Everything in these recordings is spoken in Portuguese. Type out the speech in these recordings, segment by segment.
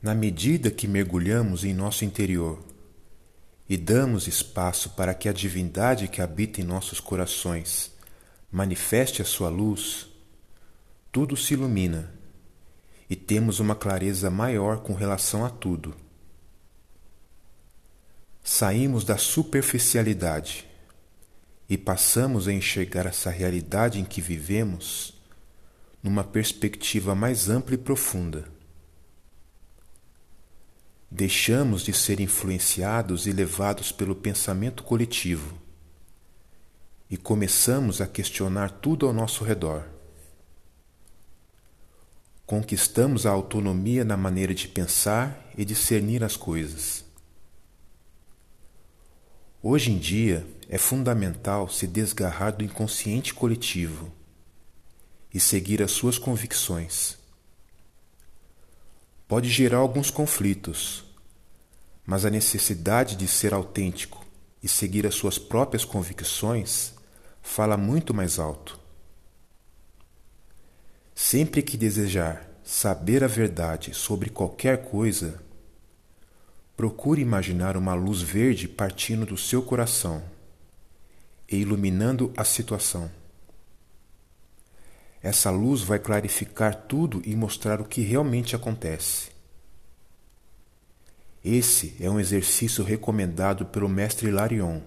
Na medida que mergulhamos em nosso interior e damos espaço para que a divindade que habita em nossos corações manifeste a sua luz, tudo se ilumina e temos uma clareza maior com relação a tudo. Saímos da superficialidade e passamos a enxergar essa realidade em que vivemos numa perspectiva mais ampla e profunda. Deixamos de ser influenciados e levados pelo pensamento coletivo e começamos a questionar tudo ao nosso redor. Conquistamos a autonomia na maneira de pensar e discernir as coisas. Hoje em dia é fundamental se desgarrar do inconsciente coletivo e seguir as suas convicções pode gerar alguns conflitos, mas a necessidade de ser autêntico e seguir as suas próprias convicções fala muito mais alto. Sempre que desejar saber a verdade sobre qualquer coisa, procure imaginar uma luz verde partindo do seu coração e iluminando a situação. Essa luz vai clarificar tudo e mostrar o que realmente acontece. Esse é um exercício recomendado pelo mestre Larion,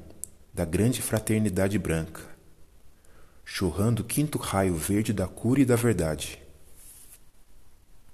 da Grande Fraternidade Branca, chorrando o quinto raio verde da cura e da verdade.